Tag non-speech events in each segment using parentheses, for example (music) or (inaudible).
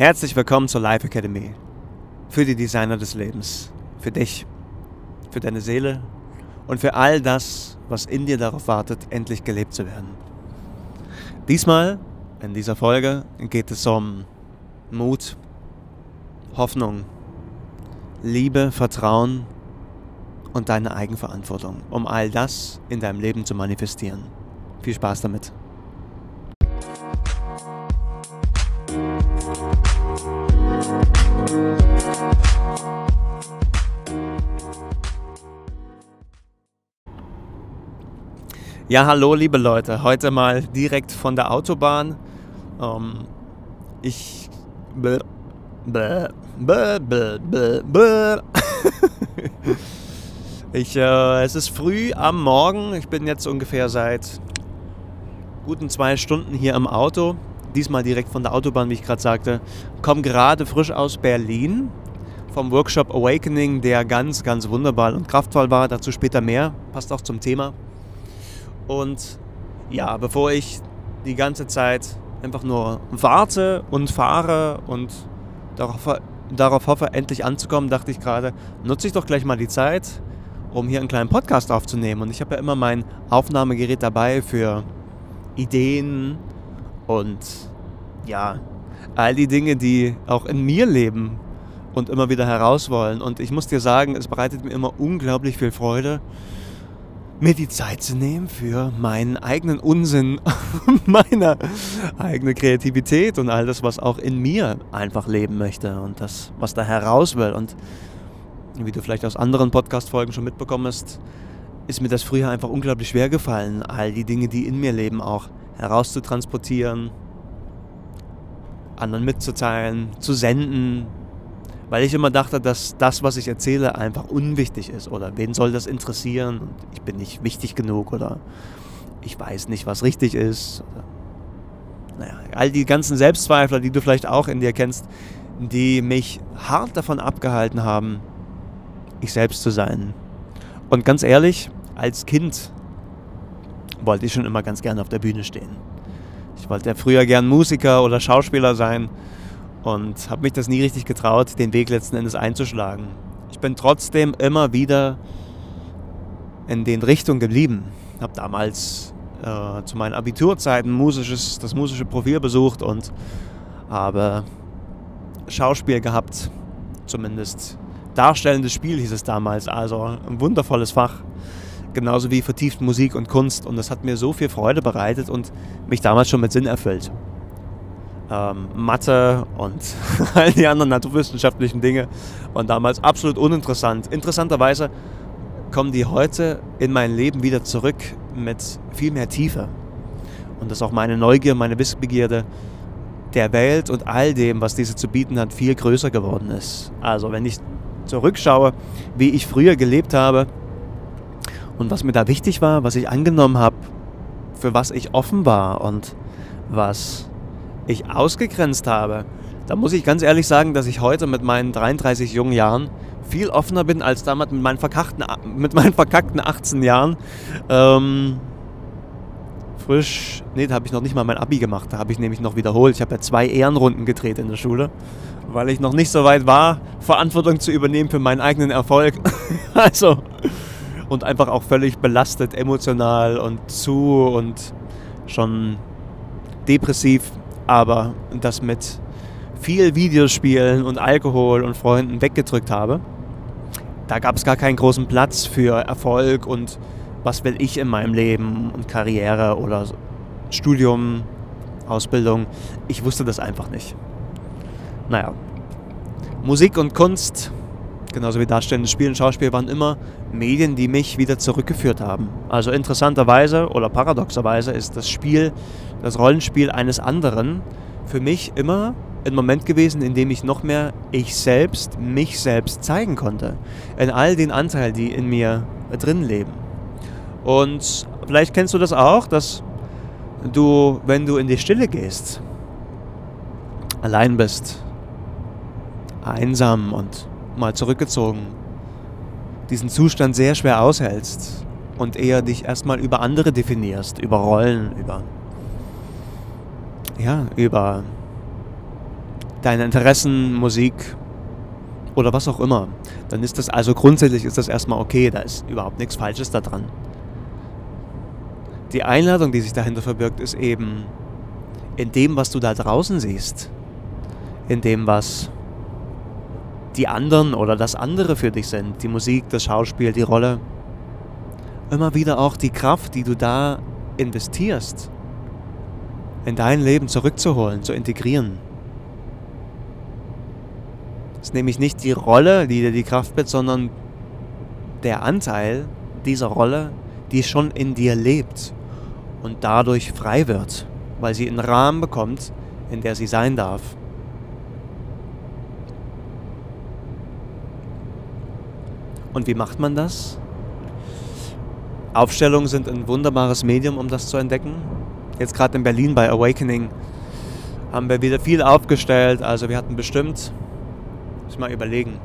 Herzlich willkommen zur Life Academy. Für die Designer des Lebens. Für dich. Für deine Seele. Und für all das, was in dir darauf wartet, endlich gelebt zu werden. Diesmal, in dieser Folge, geht es um Mut, Hoffnung, Liebe, Vertrauen und deine Eigenverantwortung, um all das in deinem Leben zu manifestieren. Viel Spaß damit. Ja, hallo liebe Leute, heute mal direkt von der Autobahn. Ähm, ich... Bäh, bäh, bäh. ich, äh, es ist früh am Morgen. Ich bin jetzt ungefähr seit guten zwei Stunden hier im Auto. Diesmal direkt von der Autobahn, wie ich gerade sagte. Komme gerade frisch aus Berlin vom Workshop Awakening, der ganz, ganz wunderbar und kraftvoll war. Dazu später mehr. Passt auch zum Thema. Und ja, bevor ich die ganze Zeit einfach nur warte und fahre und darauf, darauf hoffe, endlich anzukommen, dachte ich gerade, nutze ich doch gleich mal die Zeit, um hier einen kleinen Podcast aufzunehmen. Und ich habe ja immer mein Aufnahmegerät dabei für Ideen und ja, all die Dinge, die auch in mir leben und immer wieder heraus wollen. Und ich muss dir sagen, es bereitet mir immer unglaublich viel Freude, mir die Zeit zu nehmen für meinen eigenen Unsinn, (laughs) meine eigene Kreativität und all das, was auch in mir einfach leben möchte und das, was da heraus will. Und wie du vielleicht aus anderen Podcast-Folgen schon mitbekommen hast, ist mir das früher einfach unglaublich schwer gefallen, all die Dinge, die in mir leben, auch herauszutransportieren, anderen mitzuteilen, zu senden, weil ich immer dachte, dass das, was ich erzähle, einfach unwichtig ist oder wen soll das interessieren und ich bin nicht wichtig genug oder ich weiß nicht, was richtig ist. Oder, naja, all die ganzen Selbstzweifler, die du vielleicht auch in dir kennst, die mich hart davon abgehalten haben, ich selbst zu sein. Und ganz ehrlich, als Kind wollte ich schon immer ganz gerne auf der Bühne stehen. Ich wollte ja früher gern Musiker oder Schauspieler sein und habe mich das nie richtig getraut, den Weg letzten Endes einzuschlagen. Ich bin trotzdem immer wieder in den Richtungen geblieben. Habe damals äh, zu meinen Abiturzeiten musisches, das musische Profil besucht und habe Schauspiel gehabt, zumindest darstellendes Spiel hieß es damals, also ein wundervolles Fach, genauso wie vertieft Musik und Kunst und das hat mir so viel Freude bereitet und mich damals schon mit Sinn erfüllt ähm, Mathe und (laughs) all die anderen naturwissenschaftlichen Dinge waren damals absolut uninteressant. Interessanterweise kommen die heute in mein Leben wieder zurück mit viel mehr Tiefe. Und dass auch meine Neugier, meine Wissbegierde der Welt und all dem, was diese zu bieten hat, viel größer geworden ist. Also wenn ich zurückschaue, wie ich früher gelebt habe und was mir da wichtig war, was ich angenommen habe, für was ich offen war und was ich ausgegrenzt habe, da muss ich ganz ehrlich sagen, dass ich heute mit meinen 33 jungen Jahren viel offener bin als damals mit meinen verkackten, (laughs) mit meinen verkackten 18 Jahren. Ähm, frisch, nee, da habe ich noch nicht mal mein Abi gemacht, da habe ich nämlich noch wiederholt. Ich habe ja zwei Ehrenrunden gedreht in der Schule, weil ich noch nicht so weit war, Verantwortung zu übernehmen für meinen eigenen Erfolg. (laughs) also, und einfach auch völlig belastet, emotional und zu und schon depressiv aber das mit viel Videospielen und Alkohol und Freunden weggedrückt habe. Da gab es gar keinen großen Platz für Erfolg und was will ich in meinem Leben und Karriere oder Studium, Ausbildung. Ich wusste das einfach nicht. Naja, Musik und Kunst, genauso wie darstellendes Spiel und Schauspiel, waren immer Medien, die mich wieder zurückgeführt haben. Also interessanterweise oder paradoxerweise ist das Spiel das Rollenspiel eines anderen für mich immer ein Moment gewesen, in dem ich noch mehr ich selbst, mich selbst zeigen konnte. In all den Anteilen, die in mir drin leben. Und vielleicht kennst du das auch, dass du, wenn du in die Stille gehst, allein bist, einsam und mal zurückgezogen, diesen Zustand sehr schwer aushältst und eher dich erstmal über andere definierst, über Rollen, über ja, über deine Interessen, Musik oder was auch immer, dann ist das also grundsätzlich ist das erstmal okay, da ist überhaupt nichts Falsches daran. Die Einladung, die sich dahinter verbirgt, ist eben in dem, was du da draußen siehst, in dem, was die anderen oder das andere für dich sind, die Musik, das Schauspiel, die Rolle, immer wieder auch die Kraft, die du da investierst, in dein Leben zurückzuholen, zu integrieren. Es ist nämlich nicht die Rolle, die dir die Kraft gibt, sondern der Anteil dieser Rolle, die schon in dir lebt und dadurch frei wird, weil sie einen Rahmen bekommt, in der sie sein darf. Und wie macht man das? Aufstellungen sind ein wunderbares Medium, um das zu entdecken. Jetzt gerade in Berlin bei Awakening haben wir wieder viel aufgestellt. Also wir hatten bestimmt, muss ich mal überlegen.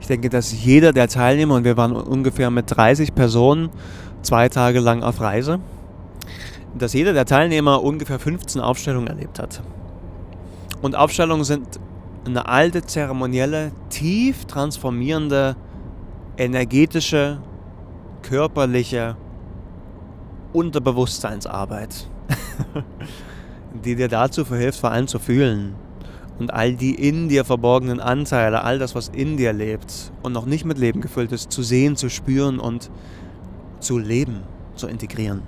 Ich denke, dass jeder der Teilnehmer, und wir waren ungefähr mit 30 Personen zwei Tage lang auf Reise, dass jeder der Teilnehmer ungefähr 15 Aufstellungen erlebt hat. Und Aufstellungen sind eine alte, zeremonielle, tief transformierende, energetische, körperliche Unterbewusstseinsarbeit, (laughs) die dir dazu verhilft, vor allem zu fühlen und all die in dir verborgenen Anteile, all das, was in dir lebt und noch nicht mit Leben gefüllt ist, zu sehen, zu spüren und zu leben, zu integrieren.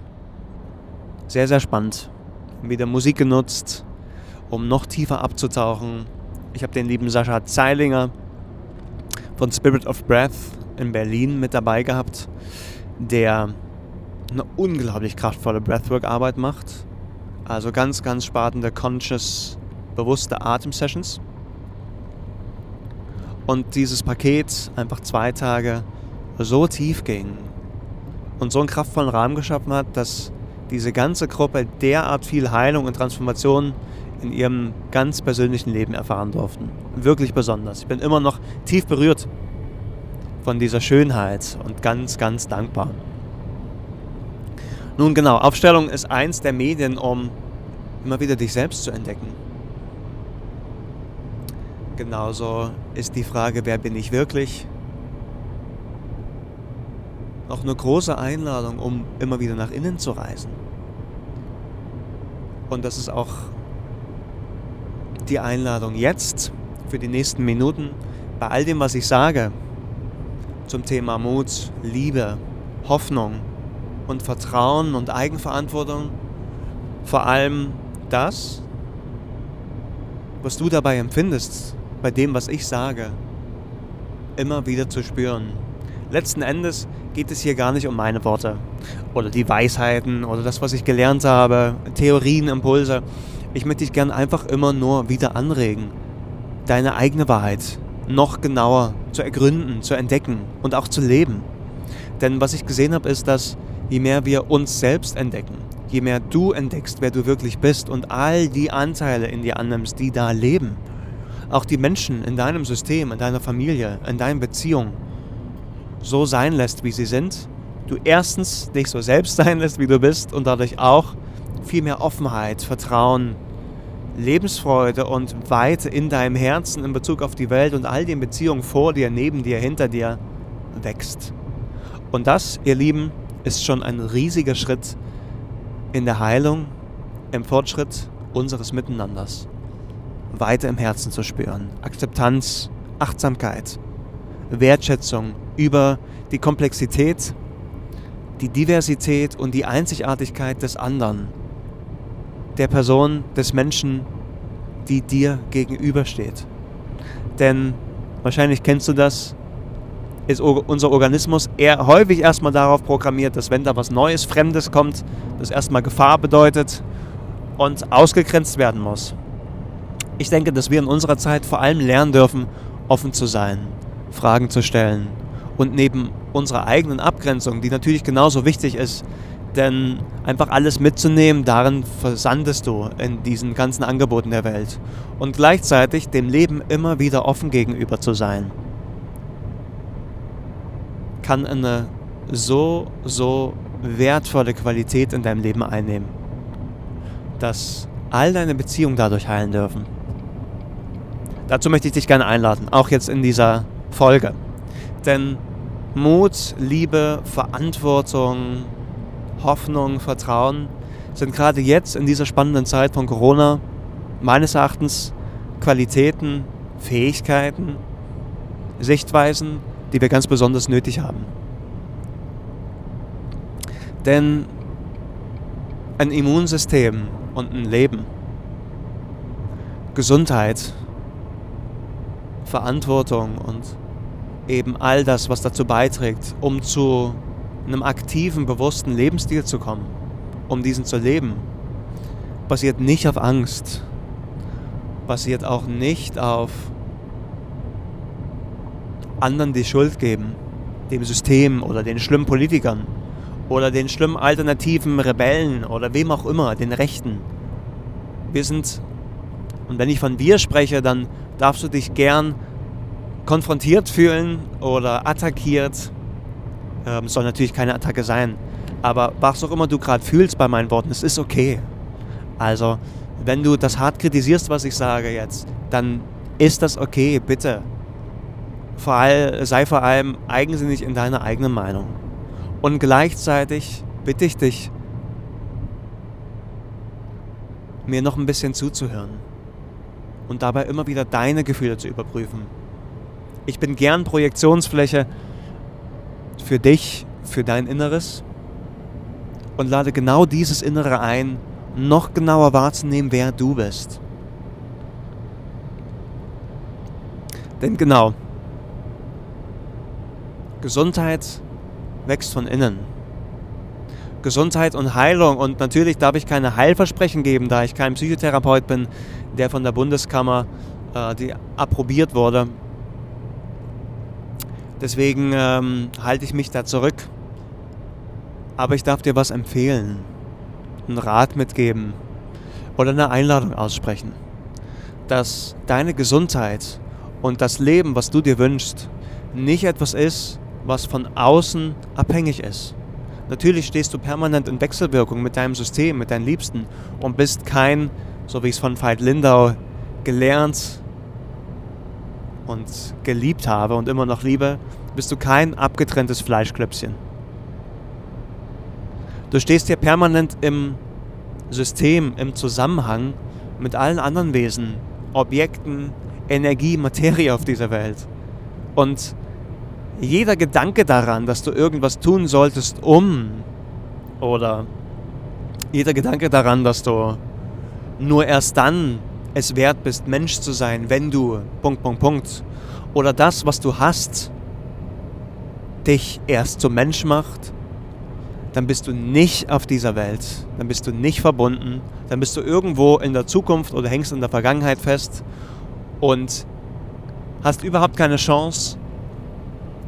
Sehr, sehr spannend. Wieder Musik genutzt, um noch tiefer abzutauchen, ich habe den lieben Sascha Zeilinger von Spirit of Breath in Berlin mit dabei gehabt, der eine unglaublich kraftvolle Breathwork-Arbeit macht. Also ganz, ganz spannende, conscious, bewusste Atem-Sessions. Und dieses Paket einfach zwei Tage so tief ging und so einen kraftvollen Rahmen geschaffen hat, dass diese ganze Gruppe derart viel Heilung und Transformation in ihrem ganz persönlichen Leben erfahren durften. Wirklich besonders. Ich bin immer noch tief berührt von dieser Schönheit und ganz, ganz dankbar. Nun genau, Aufstellung ist eins der Medien, um immer wieder dich selbst zu entdecken. Genauso ist die Frage, wer bin ich wirklich? Noch eine große Einladung, um immer wieder nach innen zu reisen. Und das ist auch die Einladung jetzt für die nächsten Minuten bei all dem, was ich sage zum Thema Mut, Liebe, Hoffnung und Vertrauen und Eigenverantwortung, vor allem das, was du dabei empfindest, bei dem, was ich sage, immer wieder zu spüren. Letzten Endes geht es hier gar nicht um meine Worte oder die Weisheiten oder das, was ich gelernt habe, Theorien, Impulse. Ich möchte dich gern einfach immer nur wieder anregen, deine eigene Wahrheit noch genauer zu ergründen, zu entdecken und auch zu leben. Denn was ich gesehen habe, ist, dass je mehr wir uns selbst entdecken, je mehr du entdeckst, wer du wirklich bist und all die Anteile in dir annimmst, die da leben, auch die Menschen in deinem System, in deiner Familie, in deinen Beziehungen, so sein lässt, wie sie sind, du erstens dich so selbst (laughs) sein lässt, wie du bist und dadurch auch viel mehr Offenheit, Vertrauen, Lebensfreude und Weite in deinem Herzen in Bezug auf die Welt und all den Beziehungen vor dir, neben dir, hinter dir wächst. Und das, ihr Lieben, ist schon ein riesiger Schritt in der Heilung, im Fortschritt unseres Miteinanders. Weite im Herzen zu spüren. Akzeptanz, Achtsamkeit, Wertschätzung über die Komplexität, die Diversität und die Einzigartigkeit des anderen der Person, des Menschen, die dir gegenübersteht. Denn wahrscheinlich kennst du das, ist unser Organismus eher häufig erstmal darauf programmiert, dass wenn da was Neues, Fremdes kommt, das erstmal Gefahr bedeutet und ausgegrenzt werden muss. Ich denke, dass wir in unserer Zeit vor allem lernen dürfen, offen zu sein, Fragen zu stellen und neben unserer eigenen Abgrenzung, die natürlich genauso wichtig ist, denn einfach alles mitzunehmen, darin versandest du in diesen ganzen Angeboten der Welt. Und gleichzeitig dem Leben immer wieder offen gegenüber zu sein, kann eine so, so wertvolle Qualität in deinem Leben einnehmen, dass all deine Beziehungen dadurch heilen dürfen. Dazu möchte ich dich gerne einladen, auch jetzt in dieser Folge. Denn Mut, Liebe, Verantwortung, Hoffnung, Vertrauen sind gerade jetzt in dieser spannenden Zeit von Corona meines Erachtens Qualitäten, Fähigkeiten, Sichtweisen, die wir ganz besonders nötig haben. Denn ein Immunsystem und ein Leben, Gesundheit, Verantwortung und eben all das, was dazu beiträgt, um zu einem aktiven, bewussten Lebensstil zu kommen, um diesen zu leben, basiert nicht auf Angst, basiert auch nicht auf anderen die Schuld geben, dem System oder den schlimmen Politikern oder den schlimmen alternativen Rebellen oder wem auch immer, den Rechten. Wir sind, und wenn ich von wir spreche, dann darfst du dich gern konfrontiert fühlen oder attackiert. Ähm, soll natürlich keine Attacke sein. Aber was auch immer du gerade fühlst bei meinen Worten, es ist okay. Also, wenn du das hart kritisierst, was ich sage jetzt, dann ist das okay, bitte. Vor all, sei vor allem eigensinnig in deiner eigenen Meinung. Und gleichzeitig bitte ich dich, mir noch ein bisschen zuzuhören und dabei immer wieder deine Gefühle zu überprüfen. Ich bin gern Projektionsfläche für dich, für dein Inneres und lade genau dieses Innere ein, noch genauer wahrzunehmen, wer du bist. Denn genau, Gesundheit wächst von innen. Gesundheit und Heilung. Und natürlich darf ich keine Heilversprechen geben, da ich kein Psychotherapeut bin, der von der Bundeskammer äh, die approbiert wurde. Deswegen ähm, halte ich mich da zurück. Aber ich darf dir was empfehlen, einen Rat mitgeben oder eine Einladung aussprechen, dass deine Gesundheit und das Leben, was du dir wünschst, nicht etwas ist, was von außen abhängig ist. Natürlich stehst du permanent in Wechselwirkung mit deinem System, mit deinen Liebsten und bist kein, so wie ich es von Veit Lindau gelernt und geliebt habe und immer noch liebe, bist du kein abgetrenntes Fleischklöpschen. Du stehst hier permanent im System, im Zusammenhang mit allen anderen Wesen, Objekten, Energie, Materie auf dieser Welt. Und jeder Gedanke daran, dass du irgendwas tun solltest, um oder jeder Gedanke daran, dass du nur erst dann es wert bist, Mensch zu sein, wenn du Punkt, Punkt, Punkt oder das, was du hast, dich erst zum Mensch macht, dann bist du nicht auf dieser Welt, dann bist du nicht verbunden, dann bist du irgendwo in der Zukunft oder hängst in der Vergangenheit fest und hast überhaupt keine Chance,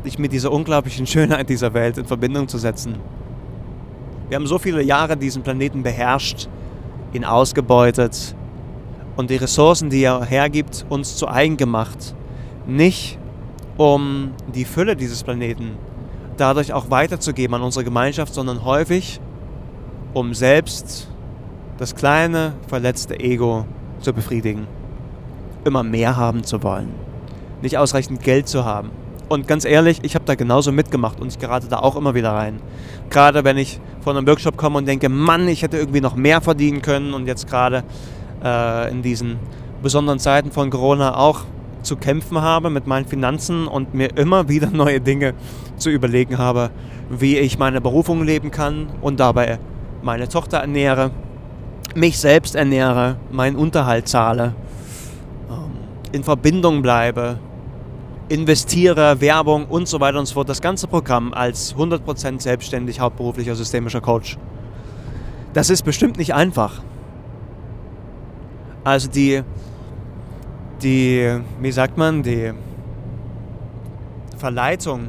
dich mit dieser unglaublichen (laughs) Schönheit dieser Welt in Verbindung zu setzen. Wir haben so viele Jahre diesen Planeten beherrscht, ihn ausgebeutet und die Ressourcen, die er hergibt, uns zu eigen gemacht. Nicht um die Fülle dieses Planeten dadurch auch weiterzugeben an unsere Gemeinschaft, sondern häufig um selbst das kleine, verletzte Ego zu befriedigen. Immer mehr haben zu wollen. Nicht ausreichend Geld zu haben. Und ganz ehrlich, ich habe da genauso mitgemacht und ich gerate da auch immer wieder rein. Gerade wenn ich von einem Workshop komme und denke, Mann, ich hätte irgendwie noch mehr verdienen können und jetzt gerade äh, in diesen besonderen Zeiten von Corona auch zu kämpfen habe mit meinen Finanzen und mir immer wieder (laughs) neue Dinge zu überlegen habe, wie ich meine Berufung leben kann und dabei meine Tochter ernähre, mich selbst ernähre, meinen Unterhalt zahle, ähm, in Verbindung bleibe investiere, Werbung und so weiter und so fort. Das ganze Programm als 100% selbstständig hauptberuflicher systemischer Coach. Das ist bestimmt nicht einfach. Also die, die, wie sagt man, die Verleitung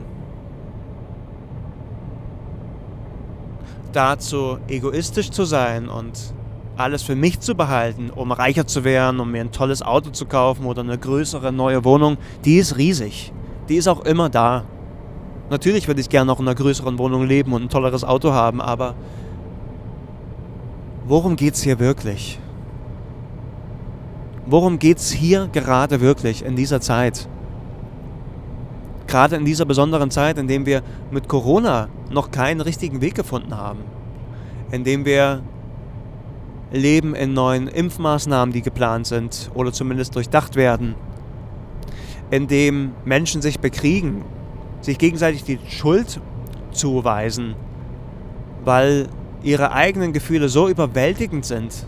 dazu, egoistisch zu sein und alles für mich zu behalten, um reicher zu werden, um mir ein tolles Auto zu kaufen oder eine größere neue Wohnung, die ist riesig. Die ist auch immer da. Natürlich würde ich gerne noch in einer größeren Wohnung leben und ein tolleres Auto haben, aber worum geht es hier wirklich? Worum geht es hier gerade wirklich in dieser Zeit? Gerade in dieser besonderen Zeit, in dem wir mit Corona noch keinen richtigen Weg gefunden haben. In dem wir leben in neuen Impfmaßnahmen, die geplant sind oder zumindest durchdacht werden. In dem Menschen sich bekriegen, sich gegenseitig die Schuld zuweisen, weil ihre eigenen Gefühle so überwältigend sind,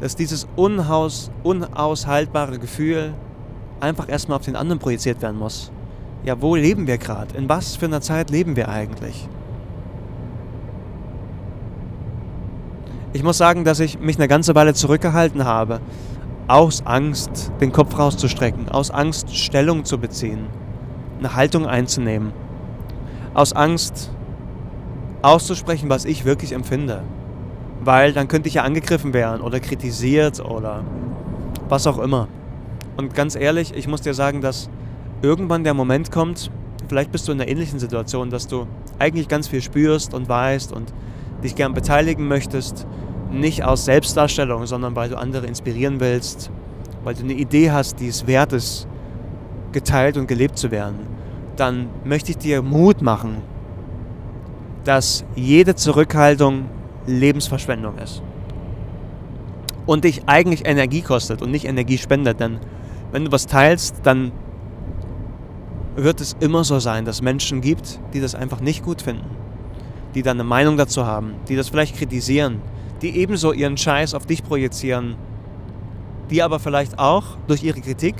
dass dieses unhaus, unaushaltbare Gefühl einfach erstmal auf den anderen projiziert werden muss. Ja, wo leben wir gerade? In was für einer Zeit leben wir eigentlich? Ich muss sagen, dass ich mich eine ganze Weile zurückgehalten habe, aus Angst den Kopf rauszustrecken, aus Angst Stellung zu beziehen, eine Haltung einzunehmen, aus Angst auszusprechen, was ich wirklich empfinde. Weil dann könnte ich ja angegriffen werden oder kritisiert oder was auch immer. Und ganz ehrlich, ich muss dir sagen, dass irgendwann der Moment kommt, vielleicht bist du in einer ähnlichen Situation, dass du eigentlich ganz viel spürst und weißt und dich gern beteiligen möchtest, nicht aus Selbstdarstellung, sondern weil du andere inspirieren willst, weil du eine Idee hast, die es wert ist, geteilt und gelebt zu werden, dann möchte ich dir Mut machen, dass jede Zurückhaltung Lebensverschwendung ist. Und dich eigentlich Energie kostet und nicht Energie spendet. Denn wenn du was teilst, dann wird es immer so sein, dass Menschen gibt, die das einfach nicht gut finden. Die dann eine Meinung dazu haben, die das vielleicht kritisieren, die ebenso ihren Scheiß auf dich projizieren, die aber vielleicht auch durch ihre Kritik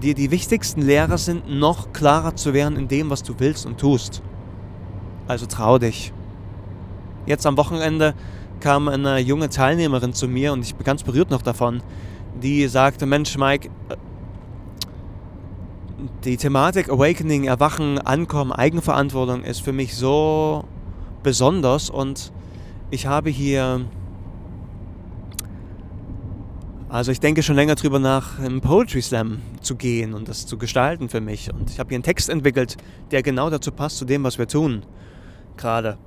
dir die wichtigsten Lehrer sind, noch klarer zu werden in dem, was du willst und tust. Also trau dich. Jetzt am Wochenende kam eine junge Teilnehmerin zu mir und ich bin ganz berührt noch davon, die sagte, Mensch Mike, die Thematik Awakening, Erwachen, Ankommen, Eigenverantwortung ist für mich so besonders und ich habe hier, also ich denke schon länger drüber nach, im Poetry Slam zu gehen und das zu gestalten für mich. Und ich habe hier einen Text entwickelt, der genau dazu passt, zu dem, was wir tun gerade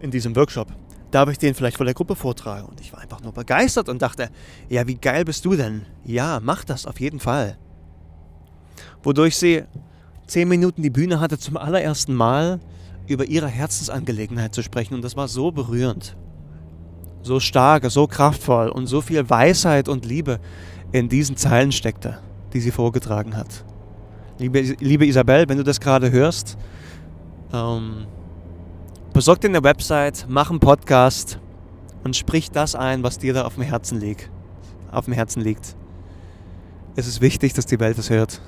in diesem Workshop. Darf ich den vielleicht vor der Gruppe vortragen? Und ich war einfach nur begeistert und dachte, ja, wie geil bist du denn? Ja, mach das auf jeden Fall. Wodurch sie zehn Minuten die Bühne hatte, zum allerersten Mal über ihre Herzensangelegenheit zu sprechen. Und das war so berührend. So stark, so kraftvoll und so viel Weisheit und Liebe in diesen Zeilen steckte, die sie vorgetragen hat. Liebe, liebe Isabel, wenn du das gerade hörst, ähm, Besorg dir eine Website, mach einen Podcast und sprich das ein, was dir da auf dem Herzen liegt. Auf dem Herzen liegt. Es ist wichtig, dass die Welt es hört.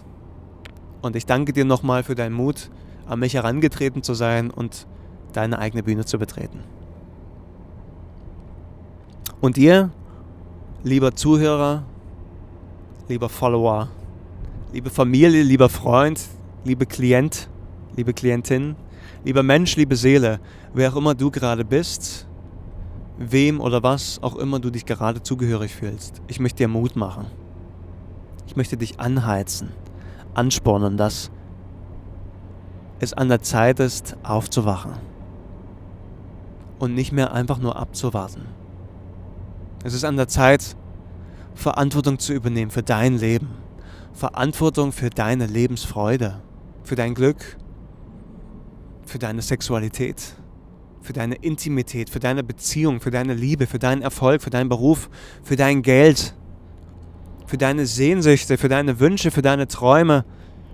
Und ich danke dir nochmal für deinen Mut, an mich herangetreten zu sein und deine eigene Bühne zu betreten. Und ihr, lieber Zuhörer, lieber Follower, liebe Familie, lieber Freund, liebe Klient, liebe Klientin, Lieber Mensch, liebe Seele, wer auch immer du gerade bist, wem oder was auch immer du dich gerade zugehörig fühlst, ich möchte dir Mut machen. Ich möchte dich anheizen, anspornen, dass es an der Zeit ist, aufzuwachen und nicht mehr einfach nur abzuwarten. Es ist an der Zeit, Verantwortung zu übernehmen für dein Leben, Verantwortung für deine Lebensfreude, für dein Glück, für deine Sexualität, für deine Intimität, für deine Beziehung, für deine Liebe, für deinen Erfolg, für deinen Beruf, für dein Geld, für deine Sehnsüchte, für deine Wünsche, für deine Träume,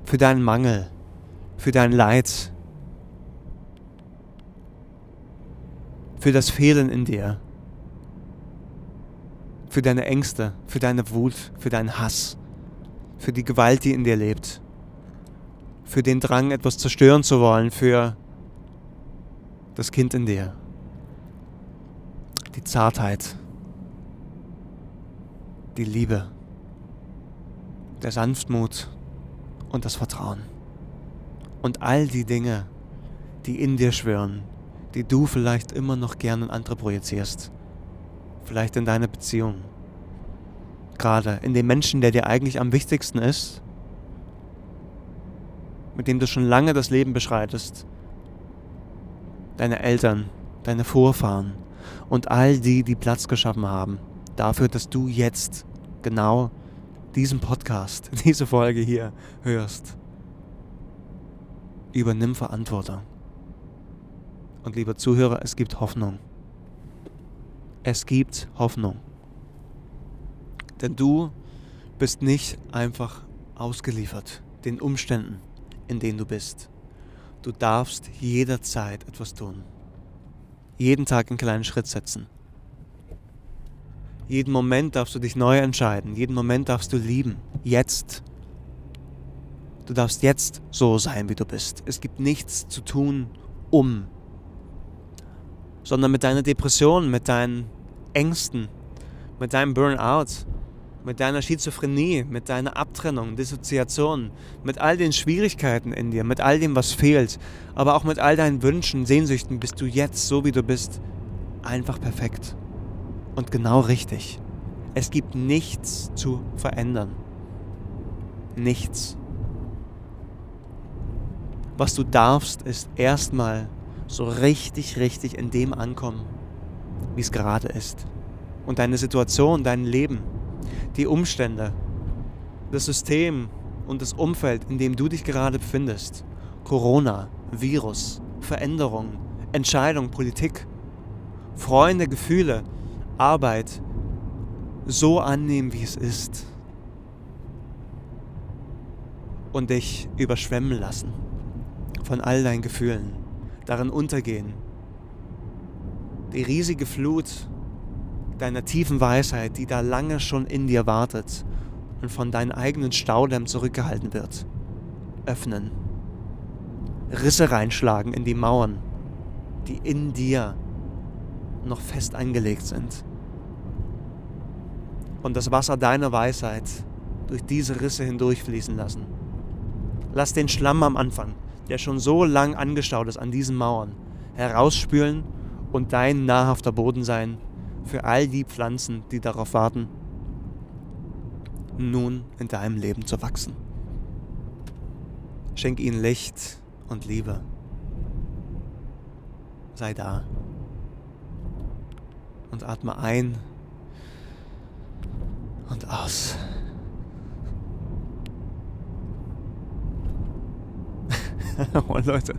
für deinen Mangel, für dein Leid, für das Fehlen in dir, für deine Ängste, für deine Wut, für deinen Hass, für die Gewalt, die in dir lebt, für den Drang, etwas zerstören zu wollen, für das Kind in dir, die Zartheit, die Liebe, der Sanftmut und das Vertrauen. Und all die Dinge, die in dir schwören, die du vielleicht immer noch gerne in andere projizierst. Vielleicht in deine Beziehung. Gerade in dem Menschen, der dir eigentlich am wichtigsten ist, mit dem du schon lange das Leben beschreitest, deine Eltern, deine Vorfahren und all die, die Platz geschaffen haben dafür, dass du jetzt genau diesen Podcast, (laughs) diese Folge hier hörst. Übernimm Verantwortung. Und lieber Zuhörer, es gibt Hoffnung. Es gibt Hoffnung. Denn du bist nicht einfach ausgeliefert den Umständen, in denen du bist. Du darfst jederzeit etwas tun. Jeden Tag einen kleinen Schritt setzen. Jeden Moment darfst du dich neu entscheiden. Jeden Moment darfst du lieben. Jetzt. Du darfst jetzt so sein, wie du bist. Es gibt nichts zu tun, um. Sondern mit deiner Depression, mit deinen Ängsten, mit deinem Burnout, mit deiner Schizophrenie, mit deiner Abtrennung, Dissoziation, mit all den Schwierigkeiten in dir, mit all dem, was fehlt, aber auch mit all deinen Wünschen, Sehnsüchten, bist du jetzt, so wie du bist, einfach perfekt. Und genau richtig. Es gibt nichts zu verändern. Nichts. Was du darfst, ist erstmal so richtig, richtig in dem ankommen, wie es gerade ist. Und deine Situation, dein Leben die Umstände, das System und das Umfeld, in dem du dich gerade befindest, Corona, Virus, Veränderung, Entscheidung, Politik, Freunde, Gefühle, Arbeit, so annehmen, wie es ist. Und dich überschwemmen lassen von all deinen Gefühlen, darin untergehen. Die riesige Flut deiner tiefen Weisheit, die da lange schon in dir wartet und von deinen eigenen Staudämmen zurückgehalten wird, öffnen. Risse reinschlagen in die Mauern, die in dir noch fest eingelegt sind. Und das Wasser deiner Weisheit durch diese Risse hindurchfließen lassen. Lass den Schlamm am Anfang, der schon so lang angestaut ist an diesen Mauern, herausspülen und dein nahrhafter Boden sein, für all die Pflanzen, die darauf warten, nun in deinem Leben zu wachsen. Schenk ihnen Licht und Liebe. Sei da. Und atme ein und aus. (laughs) oh Leute,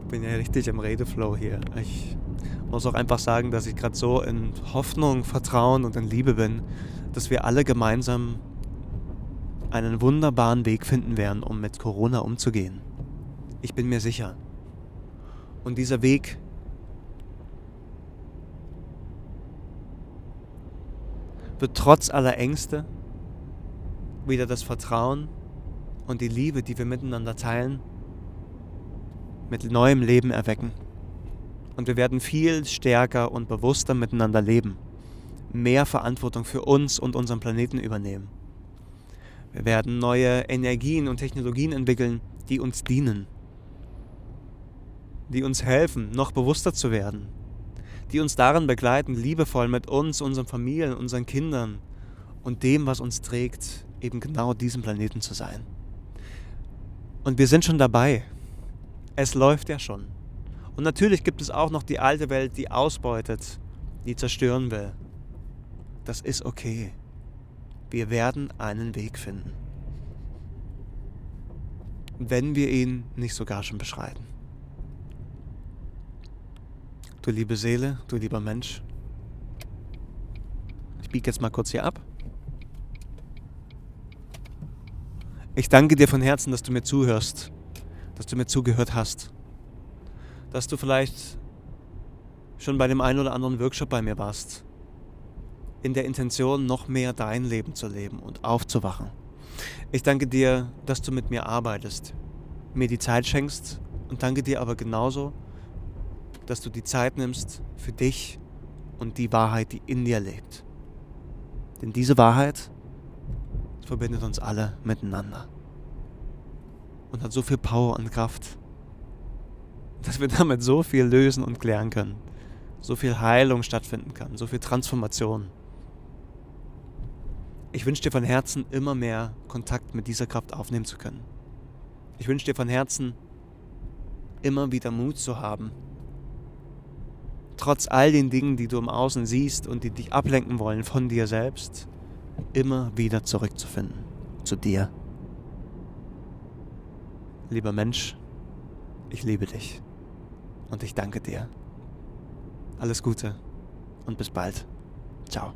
ich bin ja richtig im Redeflow hier. Ich muss auch einfach sagen, dass ich gerade so in Hoffnung, Vertrauen und in Liebe bin, dass wir alle gemeinsam einen wunderbaren Weg finden werden, um mit Corona umzugehen. Ich bin mir sicher. Und dieser Weg wird trotz aller Ängste wieder das Vertrauen und die Liebe, die wir miteinander teilen, mit neuem Leben erwecken. Und wir werden viel stärker und bewusster miteinander leben. Mehr Verantwortung für uns und unseren Planeten übernehmen. Wir werden neue Energien und Technologien entwickeln, die uns dienen. Die uns helfen, noch bewusster zu werden. Die uns darin begleiten, liebevoll mit uns, unseren Familien, unseren Kindern und dem, was uns trägt, eben genau diesem Planeten zu sein. Und wir sind schon dabei. Es läuft ja schon. Und natürlich gibt es auch noch die alte Welt, die ausbeutet, die zerstören will. Das ist okay. Wir werden einen Weg finden. Wenn wir ihn nicht sogar schon beschreiten. Du liebe Seele, du lieber Mensch. Ich biege jetzt mal kurz hier ab. Ich danke dir von Herzen, dass du mir zuhörst, dass du mir zugehört hast dass du vielleicht schon bei dem einen oder anderen Workshop bei mir warst. In der Intention, noch mehr dein Leben zu leben und aufzuwachen. Ich danke dir, dass du mit mir arbeitest, mir die Zeit schenkst und danke dir aber genauso, dass du die Zeit nimmst für dich und die Wahrheit, die in dir lebt. Denn diese Wahrheit verbindet uns alle miteinander und hat so viel Power und Kraft dass wir damit so viel lösen und klären können, so viel Heilung stattfinden kann, so viel Transformation. Ich wünsche dir von Herzen immer mehr Kontakt mit dieser Kraft aufnehmen zu können. Ich wünsche dir von Herzen immer wieder Mut zu haben. Trotz all den Dingen, die du im Außen siehst und die dich ablenken wollen von dir selbst, immer wieder zurückzufinden zu dir. Lieber Mensch, ich liebe dich und ich danke dir. Alles Gute und bis bald. Ciao.